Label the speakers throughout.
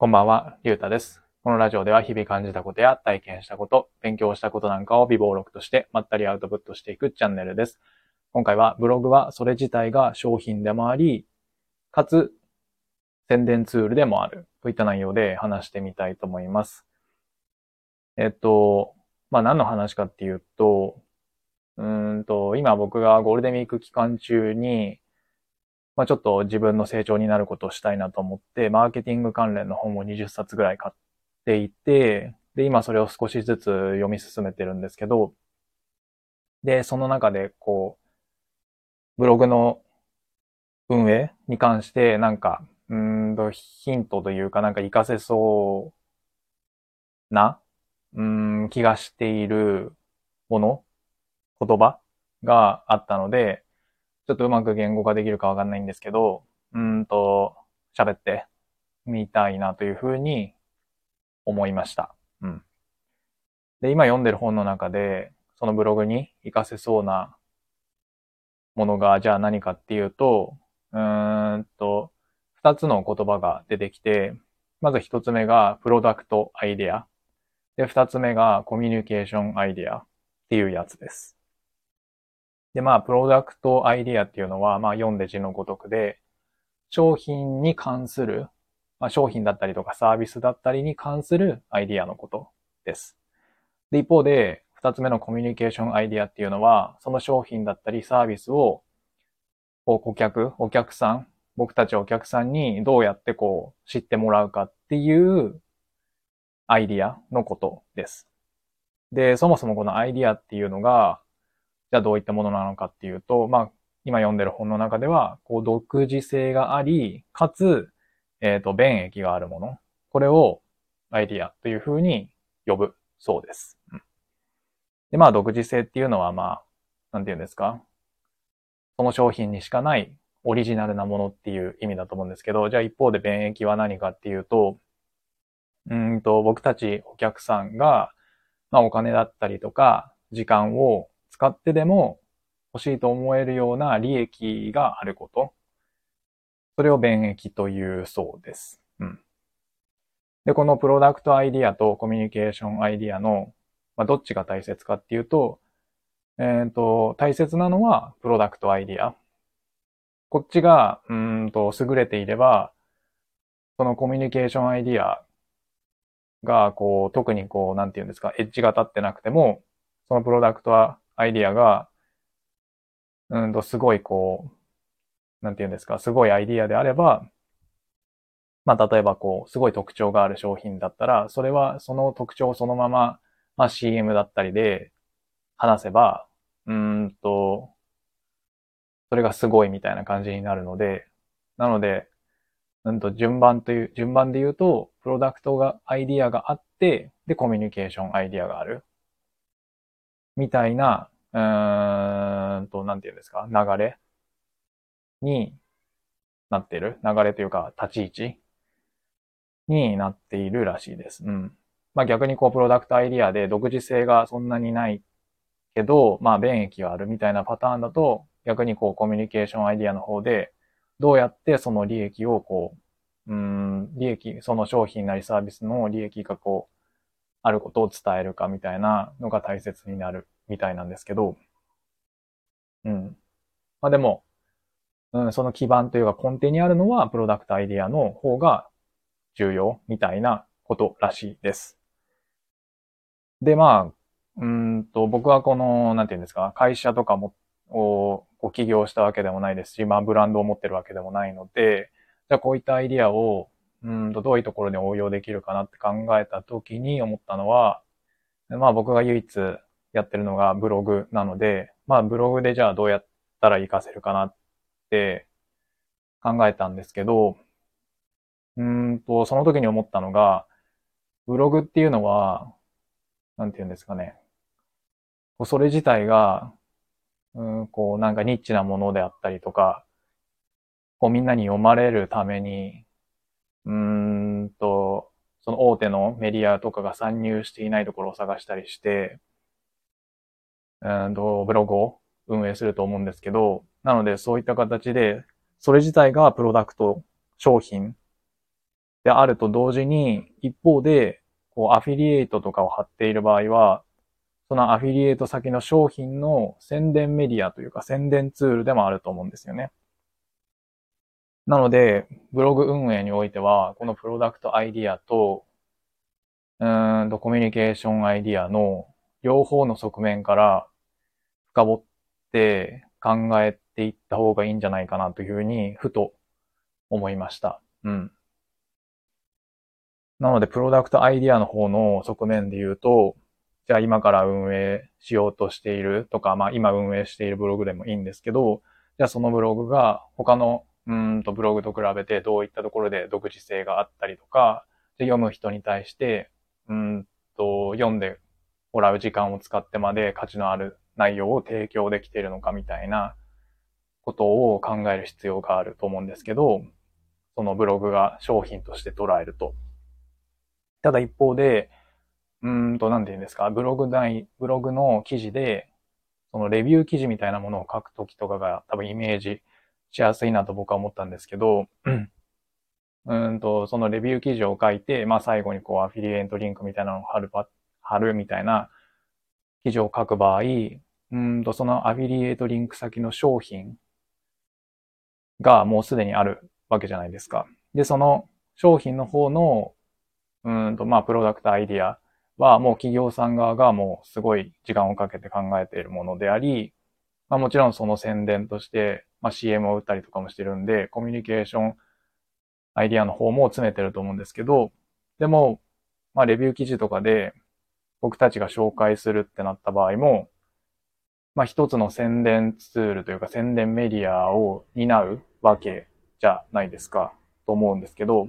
Speaker 1: こんばんは、りゅうたです。このラジオでは日々感じたことや体験したこと、勉強したことなんかを微暴録としてまったりアウトプットしていくチャンネルです。今回はブログはそれ自体が商品でもあり、かつ宣伝ツールでもあるといった内容で話してみたいと思います。えっと、まあ何の話かっていうと、うんと、今僕がゴールデンウィーク期間中にまあ、ちょっと自分の成長になることをしたいなと思って、マーケティング関連の本を20冊ぐらい買っていて、で、今それを少しずつ読み進めてるんですけど、で、その中で、こう、ブログの運営に関して、なんか、うんと、ヒントというか、なんか活かせそうな、うん、気がしているもの、言葉があったので、ちょっとうまく言語化できるかわかんないんですけど、うんと、喋ってみたいなというふうに思いました。うん。で、今読んでる本の中で、そのブログに活かせそうなものが、じゃあ何かっていうと、うーんと、二つの言葉が出てきて、まず一つ目がプロダクトアイデア。で、二つ目がコミュニケーションアイデアっていうやつです。で、まあ、プロダクトアイディアっていうのは、まあ、読んで字のごとくで、商品に関する、まあ、商品だったりとかサービスだったりに関するアイディアのことです。で、一方で、二つ目のコミュニケーションアイディアっていうのは、その商品だったりサービスを、こう、顧客、お客さん、僕たちお客さんにどうやってこう、知ってもらうかっていうアイディアのことです。で、そもそもこのアイディアっていうのが、じゃあどういったものなのかっていうと、まあ、今読んでる本の中では、こう、独自性があり、かつ、えっ、ー、と、便益があるもの。これをアイディアというふうに呼ぶそうです。うん、で、まあ、独自性っていうのは、まあ、なんて言うんですかその商品にしかないオリジナルなものっていう意味だと思うんですけど、じゃあ一方で便益は何かっていうと、うんと、僕たちお客さんが、まあお金だったりとか、時間を使ってでも欲しいと思えるような利益があること。それを便益というそうです。うん。で、このプロダクトアイディアとコミュニケーションアイディアの、まあ、どっちが大切かっていうと、えっ、ー、と、大切なのはプロダクトアイディア。こっちが、うんと、優れていれば、そのコミュニケーションアイディアが、こう、特にこう、なんて言うんですか、エッジが立ってなくても、そのプロダクトはアイディアが、うんと、すごいこう、なんて言うんですか、すごいアイディアであれば、まあ、例えばこう、すごい特徴がある商品だったら、それはその特徴をそのまま、まあ、CM だったりで話せば、うんと、それがすごいみたいな感じになるので、なので、うんと、順番という、順番で言うと、プロダクトが、アイディアがあって、で、コミュニケーションアイディアがある。みたいな、うーんと、なんて言うんですか、流れ？になってる？流れというか、立ち位置？になっているらしいです。うん。まあ逆にこう、プロダクトアイディアで独自性がそんなにないけど、まあ便益があるみたいなパターンだと、逆にこう、コミュニケーションアイディアの方で、どうやってその利益をこう、うん、利益、その商品なりサービスの利益がこう、あることを伝えるかみたいなのが大切になるみたいなんですけど、うん。まあでも、うん、その基盤というか根底にあるのはプロダクトアイディアの方が重要みたいなことらしいです。で、まあ、うんと、僕はこの、なんていうんですか、会社とかも、を、ご起業したわけでもないですし、まあ、ブランドを持ってるわけでもないので、じゃあこういったアイディアをうんと、どういうところで応用できるかなって考えたときに思ったのは、まあ僕が唯一やってるのがブログなので、まあブログでじゃあどうやったら活かせるかなって考えたんですけど、うんと、その時に思ったのが、ブログっていうのは、なんて言うんですかね。それ自体が、うん、こうなんかニッチなものであったりとか、こうみんなに読まれるためにうんと、その大手のメディアとかが参入していないところを探したりして、うんと、ブログを運営すると思うんですけど、なのでそういった形で、それ自体がプロダクト、商品であると同時に、一方で、こう、アフィリエイトとかを貼っている場合は、そのアフィリエイト先の商品の宣伝メディアというか宣伝ツールでもあると思うんですよね。なので、ブログ運営においては、このプロダクトアイディアと、うーんとコミュニケーションアイディアの両方の側面から深掘って考えていった方がいいんじゃないかなというふうに、ふと思いました。うん。なので、プロダクトアイディアの方の側面で言うと、じゃあ今から運営しようとしているとか、まあ今運営しているブログでもいいんですけど、じゃあそのブログが他のうんとブログと比べてどういったところで独自性があったりとか、で読む人に対して、うんと読んでもらう時間を使ってまで価値のある内容を提供できているのかみたいなことを考える必要があると思うんですけど、そのブログが商品として捉えると。ただ一方で、うんと、なんて言うんですか、ブログ内、ブログの記事で、そのレビュー記事みたいなものを書くときとかが多分イメージしやすいなと僕は思ったんですけど、うんと、そのレビュー記事を書いて、まあ最後にこうアフィリエイトリンクみたいなのを貼る、貼るみたいな記事を書く場合、うんと、そのアフィリエイトリンク先の商品がもうすでにあるわけじゃないですか。で、その商品の方の、うんと、まあ、プロダクトアイディアはもう企業さん側がもうすごい時間をかけて考えているものであり、まあもちろんその宣伝として、まあ CM を打ったりとかもしてるんで、コミュニケーションアイディアの方も詰めてると思うんですけど、でも、まあレビュー記事とかで僕たちが紹介するってなった場合も、まあ一つの宣伝ツールというか宣伝メディアを担うわけじゃないですか、と思うんですけど、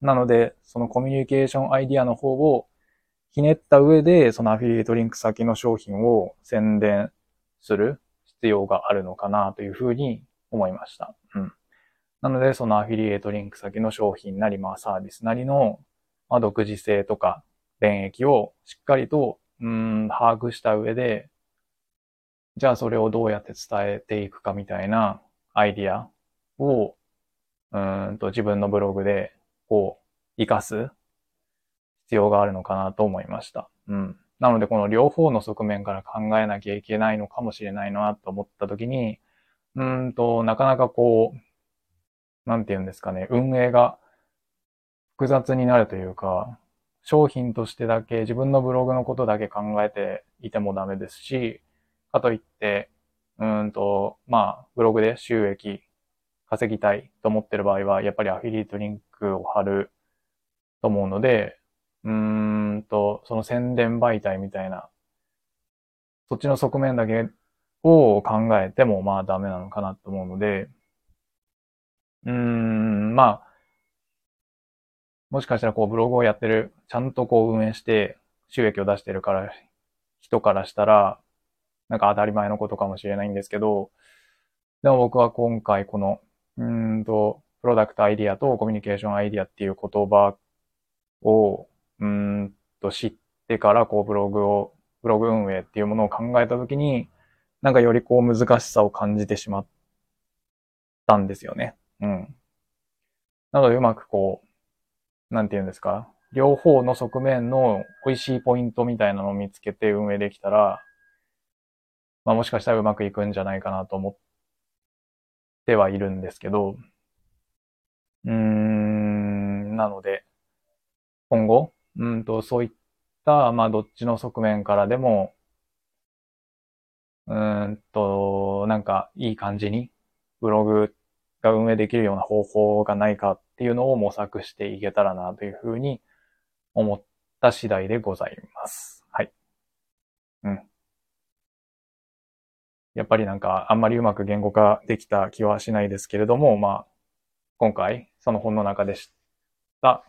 Speaker 1: なので、そのコミュニケーションアイディアの方をひねった上で、そのアフィリエイトリンク先の商品を宣伝する必要があるのかなというふうに思いました。うん。なので、そのアフィリエイトリンク先の商品なり、まあサービスなりの、まあ、独自性とか、便益をしっかりと、うん、把握した上で、じゃあそれをどうやって伝えていくかみたいなアイディアを、うんと自分のブログで、こう、活かす必要があるのかなと思いました。うん。なので、この両方の側面から考えなきゃいけないのかもしれないなと思ったときに、うんと、なかなかこう、なんて言うんですかね、運営が複雑になるというか、商品としてだけ、自分のブログのことだけ考えていてもダメですし、かといって、うんと、まあ、ブログで収益稼ぎたいと思ってる場合は、やっぱりアフィリエイトリンクを貼ると思うので、うーんと、その宣伝媒体みたいな、そっちの側面だけを考えてもまあダメなのかなと思うので、うーん、まあ、もしかしたらこうブログをやってる、ちゃんとこう運営して収益を出してるから、人からしたら、なんか当たり前のことかもしれないんですけど、でも僕は今回この、うんと、プロダクトアイディアとコミュニケーションアイディアっていう言葉をうんと知ってからこうブログを、ブログ運営っていうものを考えたときに、なんかよりこう難しさを感じてしまったんですよね。うん。なのでうまくこう、なんて言うんですか、両方の側面の美味しいポイントみたいなのを見つけて運営できたら、まあもしかしたらうまくいくんじゃないかなと思ってはいるんですけど、うーん、なので、今後、うんと、そういった、まあ、どっちの側面からでも、うんと、なんか、いい感じに、ブログが運営できるような方法がないかっていうのを模索していけたらなというふうに思った次第でございます。はい。うん。やっぱりなんか、あんまりうまく言語化できた気はしないですけれども、まあ、今回、その本の中で知った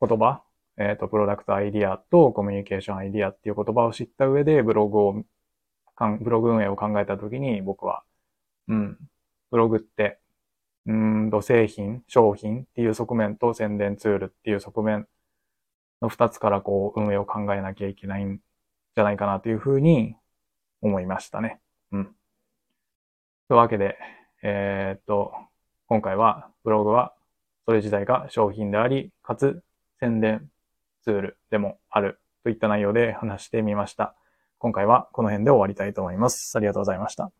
Speaker 1: 言葉えっ、ー、と、プロダクトアイディアとコミュニケーションアイディアっていう言葉を知った上でブログを、ブログ運営を考えたときに僕は、うん、ブログって、うんと製品、商品っていう側面と宣伝ツールっていう側面の二つからこう運営を考えなきゃいけないんじゃないかなというふうに思いましたね。うん。というわけで、えー、っと、今回はブログはそれ自体が商品であり、かつ宣伝ツールでもあるといった内容で話してみました。今回はこの辺で終わりたいと思います。ありがとうございました。